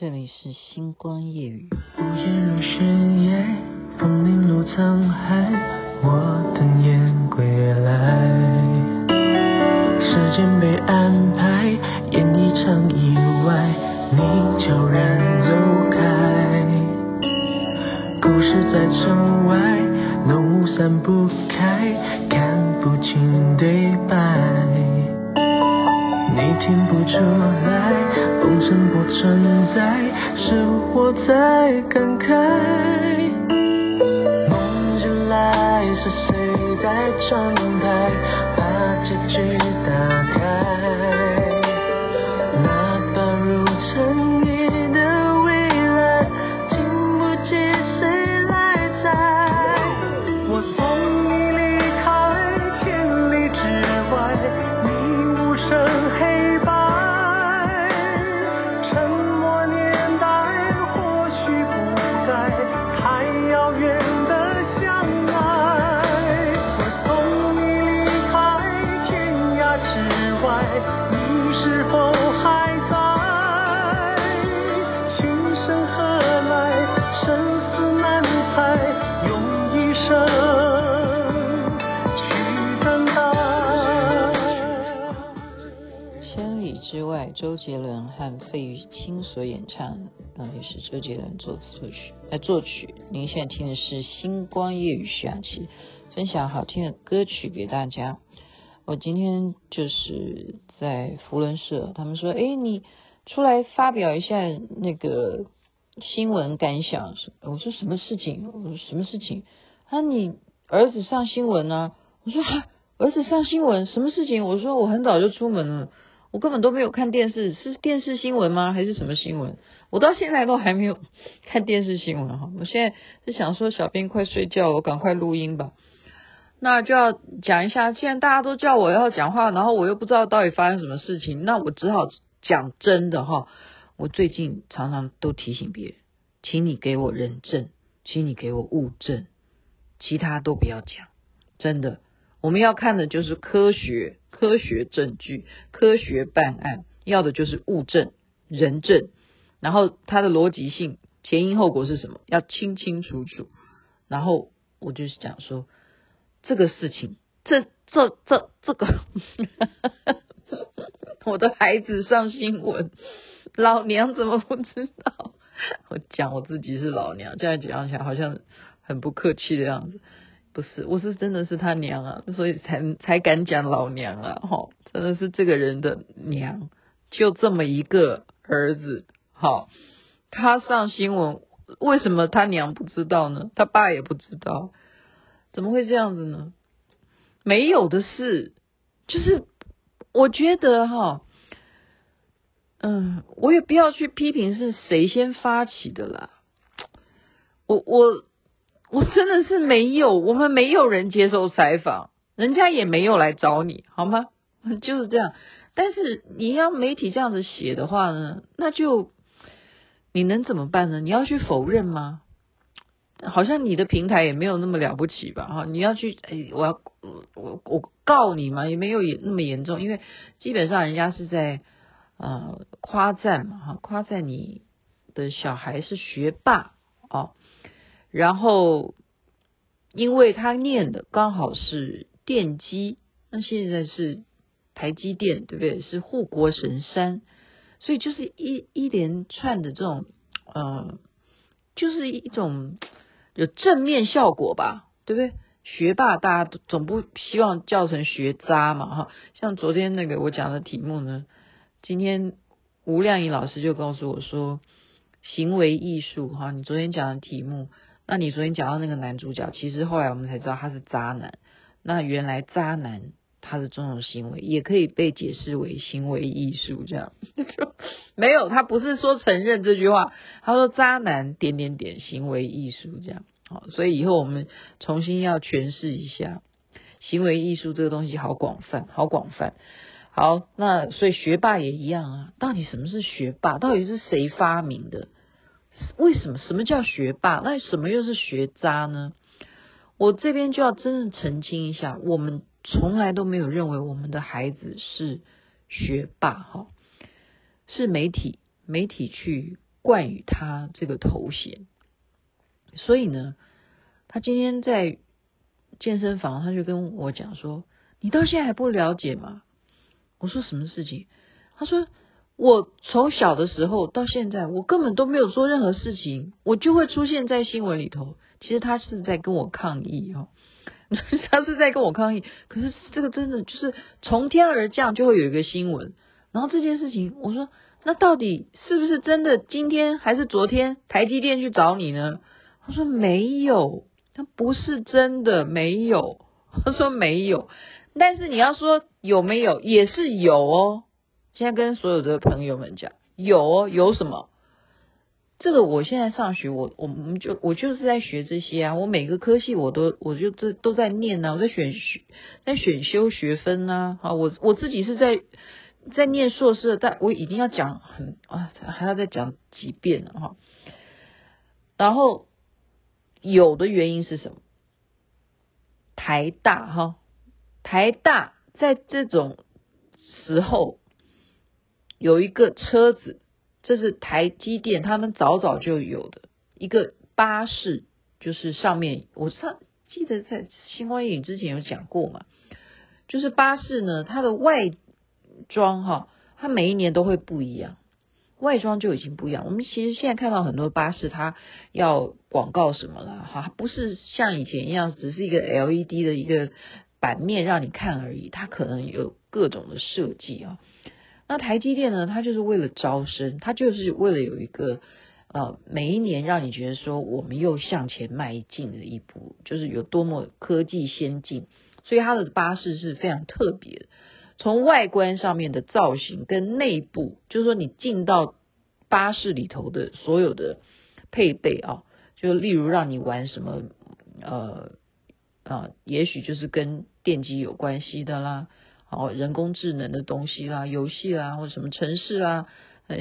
这里是星光夜语。午夜如深夜，风铃落沧海，我等雁归来。时间被安排，演一场意外，你悄然走开。故事在城外，浓雾散不开，看不清对白。你听不出来，风声不存在，是我在感慨。梦醒来，是谁在窗台，把结局打开？之外周杰伦和费玉清所演唱，那也是周杰伦作词作曲，来作曲。您现在听的是《星光夜雨》徐雅琪分享好听的歌曲给大家。我今天就是在福伦社，他们说：“哎，你出来发表一下那个新闻感想。”我说：“什么事情？我说什么事情？”他说：“你儿子上新闻呢？”我说：“哈，儿子上新闻，什么事情？”我说：“我很早就出门了。”我根本都没有看电视，是电视新闻吗？还是什么新闻？我到现在都还没有 看电视新闻哈。我现在是想说，小编快睡觉，我赶快录音吧。那就要讲一下，既然大家都叫我要讲话，然后我又不知道到底发生什么事情，那我只好讲真的哈。我最近常常都提醒别人，请你给我人证，请你给我物证，其他都不要讲，真的。我们要看的就是科学、科学证据、科学办案，要的就是物证、人证，然后它的逻辑性、前因后果是什么，要清清楚楚。然后我就是讲说，这个事情，这、这、这、这个，我的孩子上新闻，老娘怎么不知道？我讲我自己是老娘，这样讲起来好像很不客气的样子。不是，我是真的是他娘啊，所以才才敢讲老娘啊，哈，真的是这个人的娘，就这么一个儿子，好，他上新闻，为什么他娘不知道呢？他爸也不知道，怎么会这样子呢？没有的事，就是我觉得哈，嗯，我也不要去批评是谁先发起的啦，我我。我真的是没有，我们没有人接受采访，人家也没有来找你，好吗？就是这样。但是你要媒体这样子写的话呢，那就你能怎么办呢？你要去否认吗？好像你的平台也没有那么了不起吧？哈，你要去，哎，我要我我告你嘛，也没有那么严重，因为基本上人家是在呃夸赞嘛，哈，夸赞你的小孩是学霸哦。然后，因为他念的刚好是电机，那现在是台积电，对不对？是护国神山，所以就是一一连串的这种，呃，就是一种有正面效果吧，对不对？学霸大家总不希望叫成学渣嘛，哈。像昨天那个我讲的题目呢，今天吴亮仪老师就告诉我说，行为艺术，哈，你昨天讲的题目。那你昨天讲到那个男主角，其实后来我们才知道他是渣男。那原来渣男他的这种行为也可以被解释为行为艺术，这样 没有，他不是说承认这句话，他说渣男点点点行为艺术这样。好，所以以后我们重新要诠释一下行为艺术这个东西，好广泛，好广泛。好，那所以学霸也一样啊，到底什么是学霸？到底是谁发明的？为什么？什么叫学霸？那什么又是学渣呢？我这边就要真正澄清一下，我们从来都没有认为我们的孩子是学霸，哈，是媒体媒体去冠以他这个头衔。所以呢，他今天在健身房，他就跟我讲说：“你到现在还不了解吗？”我说：“什么事情？”他说：“我从小的时候到现在，我根本都没有做任何事情，我就会出现在新闻里头。其实他是在跟我抗议哦，他是在跟我抗议。可是这个真的就是从天而降，就会有一个新闻。然后这件事情，我说那到底是不是真的？今天还是昨天，台积电去找你呢？”他说没有，他不是真的没有。他说没有，但是你要说有没有，也是有哦。现在跟所有的朋友们讲，有，有什么？这个我现在上学，我我们就我就是在学这些啊。我每个科系我都我就这都在念啊，我在选学，在选修学分啊。啊，我我自己是在在念硕士，但我一定要讲很啊，还要再讲几遍了哈。然后。有的原因是什么？台大哈，台大在这种时候有一个车子，这是台积电他们早早就有的一个巴士，就是上面我上记得在新光影之前有讲过嘛，就是巴士呢，它的外装哈，它每一年都会不一样。外装就已经不一样。我们其实现在看到很多巴士，它要广告什么了哈，不是像以前一样，只是一个 LED 的一个版面让你看而已。它可能有各种的设计啊。那台积电呢？它就是为了招生，它就是为了有一个呃，每一年让你觉得说我们又向前迈进的一步，就是有多么科技先进。所以它的巴士是非常特别的。从外观上面的造型跟内部，就是说你进到巴士里头的所有的配备啊，就例如让你玩什么，呃啊，也许就是跟电机有关系的啦，哦，人工智能的东西啦，游戏啦，或者什么城市啦，呃，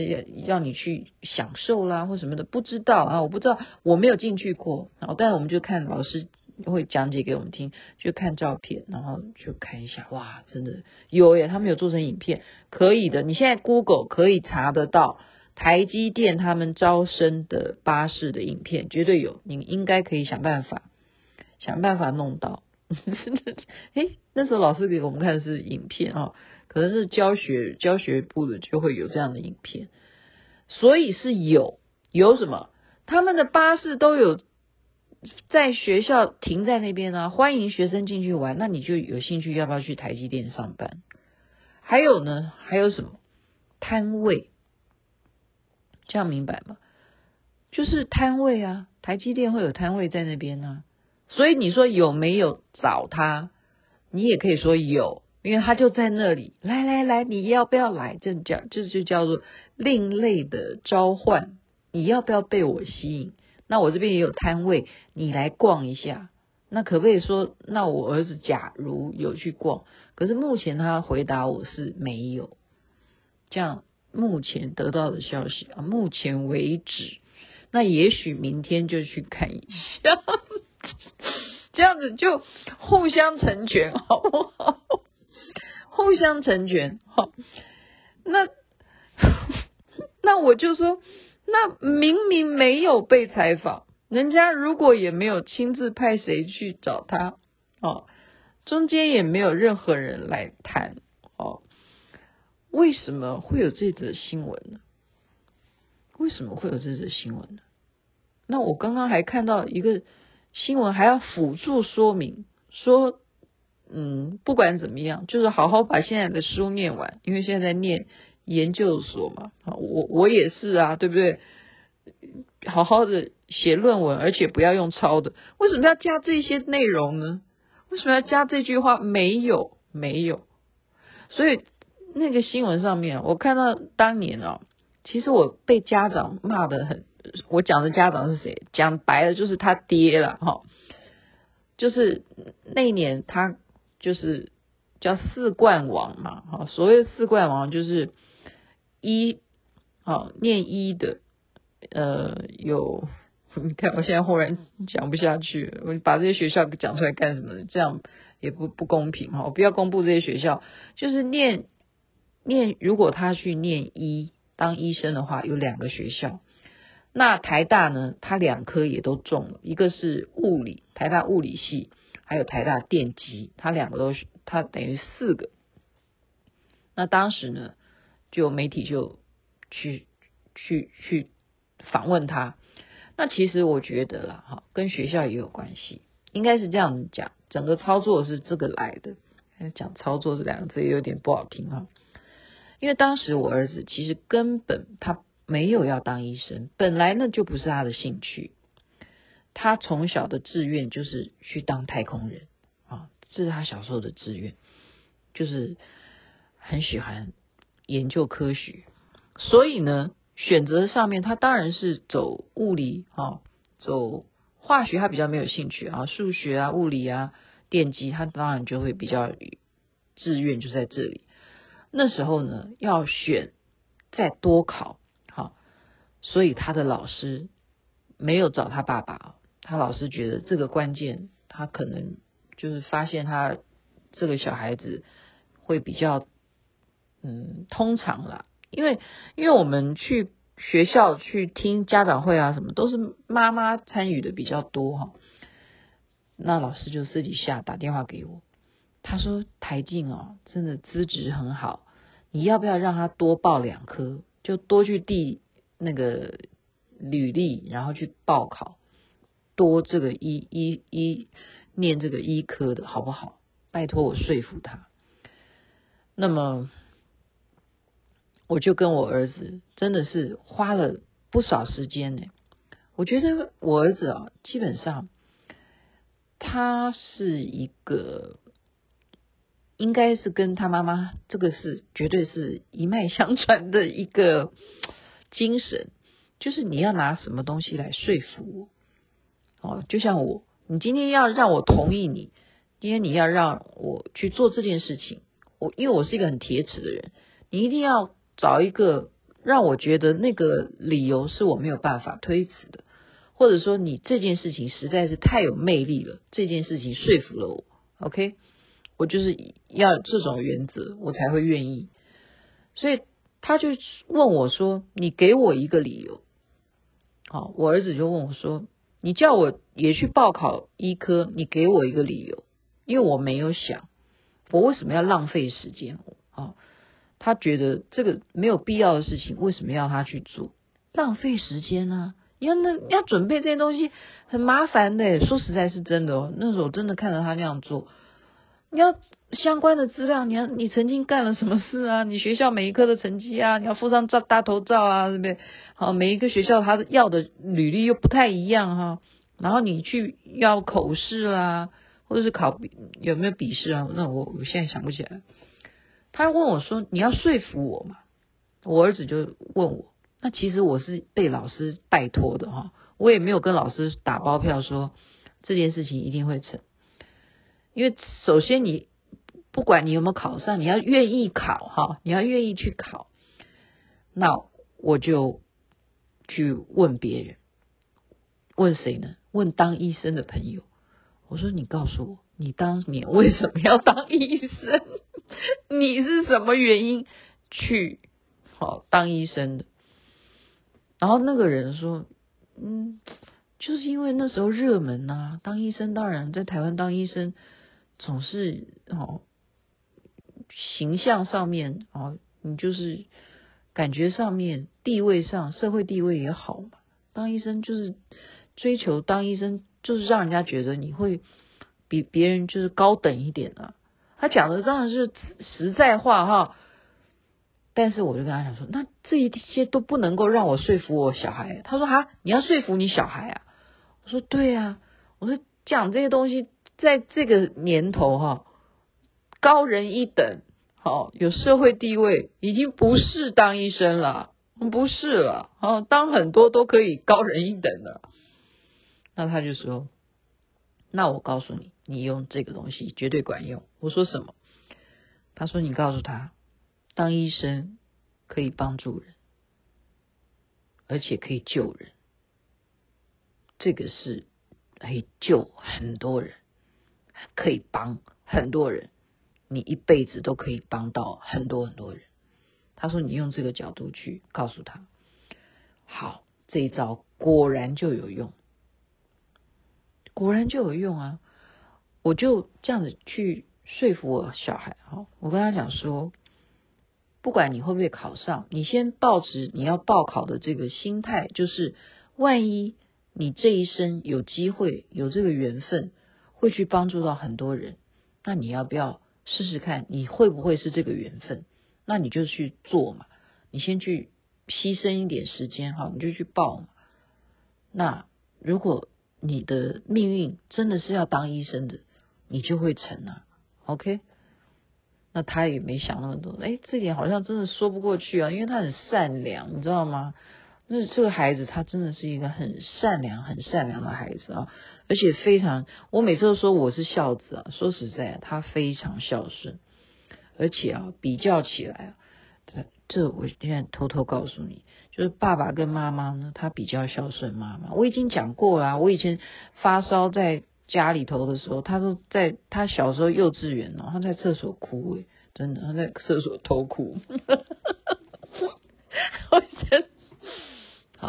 让你去享受啦，或什么的，不知道啊，我不知道，我没有进去过，然后但是我们就看老师。会讲解给我们听，就看照片，然后就看一下，哇，真的有耶！他们有做成影片，可以的。你现在 Google 可以查得到台积电他们招生的巴士的影片，绝对有。你应该可以想办法，想办法弄到。那时候老师给我们看的是影片啊，可能是教学教学部的就会有这样的影片，所以是有有什么？他们的巴士都有。在学校停在那边呢、啊，欢迎学生进去玩。那你就有兴趣要不要去台积电上班？还有呢，还有什么摊位？这样明白吗？就是摊位啊，台积电会有摊位在那边呢、啊。所以你说有没有找他？你也可以说有，因为他就在那里。来来来，你要不要来？这叫这就叫做另类的召唤。你要不要被我吸引？那我这边也有摊位，你来逛一下。那可不可以说，那我儿子假如有去逛，可是目前他回答我是没有。这样目前得到的消息啊，目前为止，那也许明天就去看一下，这样子就互相成全，好不好？互相成全，好。那 那我就说。那明明没有被采访，人家如果也没有亲自派谁去找他，哦，中间也没有任何人来谈，哦，为什么会有这则新闻呢？为什么会有这则新闻呢？那我刚刚还看到一个新闻，还要辅助说明，说，嗯，不管怎么样，就是好好把现在的书念完，因为现在念。研究所嘛，啊，我我也是啊，对不对？好好的写论文，而且不要用抄的。为什么要加这些内容呢？为什么要加这句话？没有，没有。所以那个新闻上面，我看到当年啊，其实我被家长骂得很。我讲的家长是谁？讲白了就是他爹了哈。就是那一年他就是叫四冠王嘛，哈，所谓四冠王就是。一，好念一的，呃，有，你看我现在忽然讲不下去，我把这些学校讲出来干什么？这样也不不公平哈！我不要公布这些学校，就是念念，如果他去念医当医生的话，有两个学校，那台大呢，他两科也都中了，一个是物理，台大物理系，还有台大电机，他两个都是，他等于四个。那当时呢，就媒体就去去去访问他。那其实我觉得啦，哈，跟学校也有关系，应该是这样子讲，整个操作是这个来的。讲操作这两个字也有点不好听哈，因为当时我儿子其实根本他。没有要当医生，本来呢就不是他的兴趣。他从小的志愿就是去当太空人啊，这是他小时候的志愿，就是很喜欢研究科学。所以呢，选择上面他当然是走物理啊，走化学他比较没有兴趣啊，数学啊、物理啊、电机他当然就会比较志愿就在这里。那时候呢，要选再多考。所以他的老师没有找他爸爸，他老师觉得这个关键，他可能就是发现他这个小孩子会比较嗯通常啦，因为因为我们去学校去听家长会啊什么，都是妈妈参与的比较多哈。那老师就私底下打电话给我，他说台静哦，真的资质很好，你要不要让他多报两科，就多去递。那个履历，然后去报考，多这个医医医念这个医科的好不好？拜托我说服他。那么我就跟我儿子真的是花了不少时间呢。我觉得我儿子啊，基本上他是一个，应该是跟他妈妈这个是绝对是一脉相传的一个。精神就是你要拿什么东西来说服我哦，就像我，你今天要让我同意你，今天你要让我去做这件事情，我因为我是一个很铁齿的人，你一定要找一个让我觉得那个理由是我没有办法推辞的，或者说你这件事情实在是太有魅力了，这件事情说服了我，OK，我就是要这种原则，我才会愿意，所以。他就问我说：“你给我一个理由。”好，我儿子就问我说：“你叫我也去报考医科，你给我一个理由。”因为我没有想，我为什么要浪费时间？啊，他觉得这个没有必要的事情，为什么要他去做？浪费时间啊！要那要准备这些东西很麻烦的。说实在是真的哦，那时候真的看到他那样做，你要。相关的资料，你要你曾经干了什么事啊？你学校每一科的成绩啊，你要附上照大头照啊，对不对？好，每一个学校他要的履历又不太一样哈。然后你去要口试啦，或者是考有没有笔试啊？那我我现在想不起来。他问我说：“你要说服我嘛？”我儿子就问我：“那其实我是被老师拜托的哈，我也没有跟老师打包票说这件事情一定会成，因为首先你。”不管你有没有考上，你要愿意考哈，你要愿意去考，那我就去问别人，问谁呢？问当医生的朋友。我说：“你告诉我，你当年为什么要当医生？你是什么原因去好当医生的？”然后那个人说：“嗯，就是因为那时候热门呐，当医生当然在台湾当医生总是哦。”形象上面啊，你就是感觉上面地位上社会地位也好嘛。当医生就是追求当医生，就是让人家觉得你会比别人就是高等一点啊。他讲的当然是实在话哈，但是我就跟他讲说，那这一些都不能够让我说服我小孩。他说哈，你要说服你小孩啊？我说对啊，我说讲这些东西在这个年头哈。高人一等，好，有社会地位，已经不是当医生了，不是了，好，当很多都可以高人一等了。那他就说：“那我告诉你，你用这个东西绝对管用。”我说什么？他说：“你告诉他，当医生可以帮助人，而且可以救人，这个是可以救很多人，可以帮很多人。”你一辈子都可以帮到很多很多人。他说：“你用这个角度去告诉他，好，这一招果然就有用，果然就有用啊！我就这样子去说服我小孩哈，我跟他讲说，不管你会不会考上，你先抱持你要报考的这个心态，就是万一你这一生有机会有这个缘分，会去帮助到很多人，那你要不要试试看？你会不会是这个缘分？那你就去做嘛，你先去牺牲一点时间哈，你就去报嘛。那如果你的命运真的是要当医生的，你就会成啊。OK，那他也没想那么多，哎，这点好像真的说不过去啊，因为他很善良，你知道吗？那这个孩子他真的是一个很善良、很善良的孩子啊，而且非常，我每次都说我是孝子啊，说实在，他非常孝顺。而且啊，比较起来啊，这这我现在偷偷告诉你，就是爸爸跟妈妈呢，他比较孝顺妈妈。我已经讲过了啊，我以前发烧在家里头的时候，他都在他小时候幼稚园哦，他在厕所哭诶，真的他在厕所偷哭。我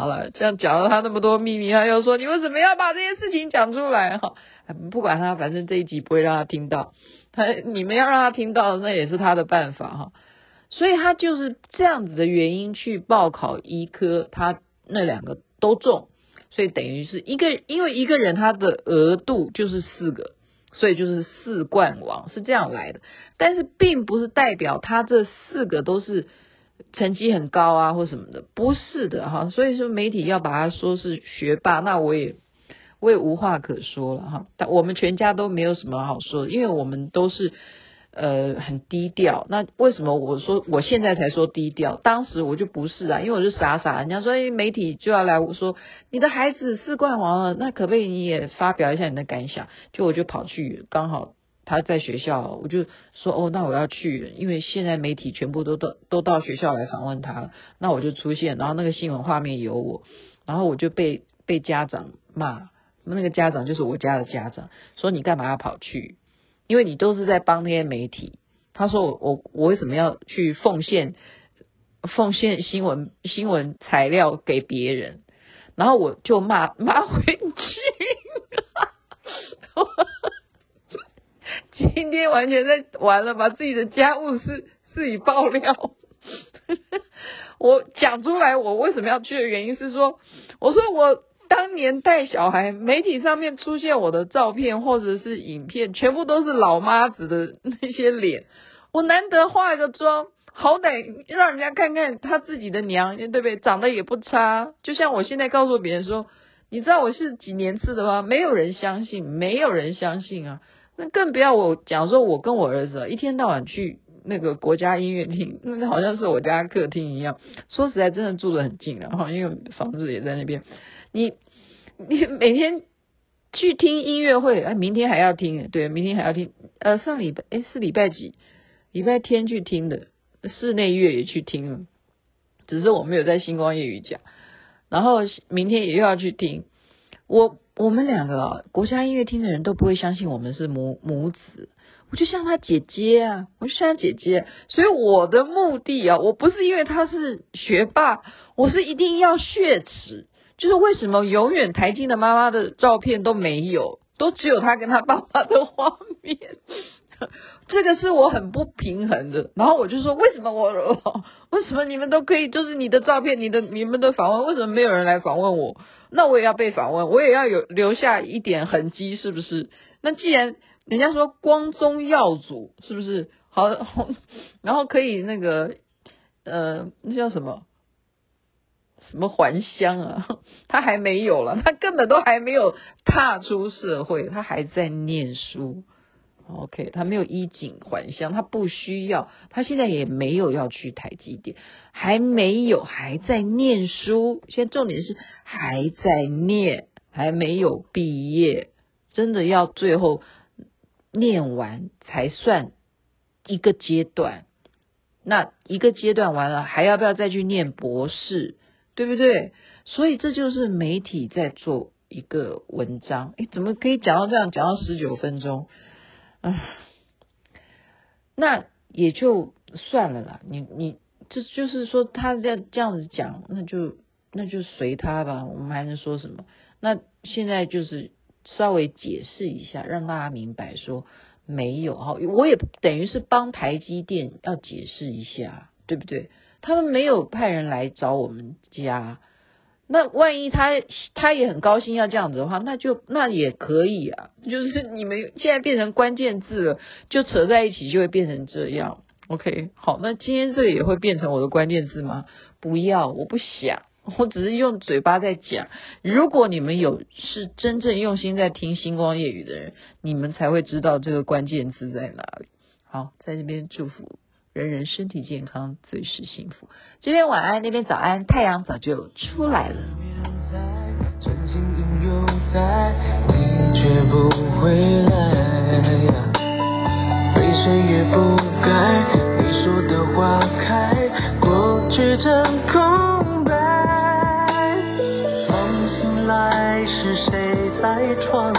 好了，这样讲了他那么多秘密，他又说你为什么要把这些事情讲出来哈？不管他，反正这一集不会让他听到。他你们要让他听到，那也是他的办法哈。所以他就是这样子的原因去报考医科，他那两个都中，所以等于是一个，因为一个人他的额度就是四个，所以就是四冠王是这样来的。但是并不是代表他这四个都是成绩很高啊或什么的，不是的哈。所以说媒体要把他说是学霸，那我也。我也无话可说了哈，但我们全家都没有什么好说的，因为我们都是呃很低调。那为什么我说我现在才说低调？当时我就不是啊，因为我就傻傻，人家说诶媒体就要来我说你的孩子是冠王了，那可不可以你也发表一下你的感想？就我就跑去，刚好他在学校，我就说哦，那我要去，因为现在媒体全部都到都到学校来访问他了，那我就出现，然后那个新闻画面有我，然后我就被被家长骂。那个家长就是我家的家长，说你干嘛要跑去？因为你都是在帮那些媒体。他说我我我为什么要去奉献奉献新闻新闻材料给别人？然后我就骂骂回去。今天完全在玩了，把自己的家务事 自己爆料。我讲出来，我为什么要去的原因是说，我说我。当年带小孩，媒体上面出现我的照片或者是影片，全部都是老妈子的那些脸。我难得化个妆，好歹让人家看看他自己的娘，对不对？长得也不差。就像我现在告诉别人说，你知道我是几年次的吗？没有人相信，没有人相信啊。那更不要我讲说，我跟我儿子一天到晚去那个国家音乐厅，那好像是我家客厅一样。说实在，真的住得很近了啊，因为房子也在那边。你你每天去听音乐会，哎，明天还要听，对，明天还要听。呃，上礼拜哎是礼拜几？礼拜天去听的，室内乐也去听了，只是我没有在星光夜雨讲。然后明天也又要去听。我我们两个，国家音乐厅的人都不会相信我们是母母子。我就像他姐姐啊，我就像他姐姐。所以我的目的啊，我不是因为他是学霸，我是一定要血耻。就是为什么永远台静的妈妈的照片都没有，都只有他跟他爸爸的画面，这个是我很不平衡的。然后我就说，为什么我，为什么你们都可以，就是你的照片，你的你们的访问，为什么没有人来访问我？那我也要被访问，我也要有留下一点痕迹，是不是？那既然人家说光宗耀祖，是不是？好，然后可以那个，呃，那叫什么？什么还乡啊？他还没有了，他根本都还没有踏出社会，他还在念书。OK，他没有衣锦还乡，他不需要，他现在也没有要去台积电，还没有，还在念书。现在重点是还在念，还没有毕业，真的要最后念完才算一个阶段。那一个阶段完了，还要不要再去念博士？对不对？所以这就是媒体在做一个文章。诶，怎么可以讲到这样？讲到十九分钟，啊，那也就算了啦。你你这就是说他这样这样子讲，那就那就随他吧，我们还能说什么？那现在就是稍微解释一下，让大家明白说没有哈，我也等于是帮台积电要解释一下，对不对？他们没有派人来找我们家，那万一他他也很高兴要这样子的话，那就那也可以啊。就是你们现在变成关键字了，就扯在一起就会变成这样。OK，好，那今天这个也会变成我的关键字吗？不要，我不想，我只是用嘴巴在讲。如果你们有是真正用心在听星光夜雨的人，你们才会知道这个关键字在哪里。好，在这边祝福。人人身体健康，最是幸福。这边晚安，那边早安，太阳早就出来了。真心拥有在，你却不回来，为谁也不该，你说的花开，过去成空白。梦醒来是谁在窗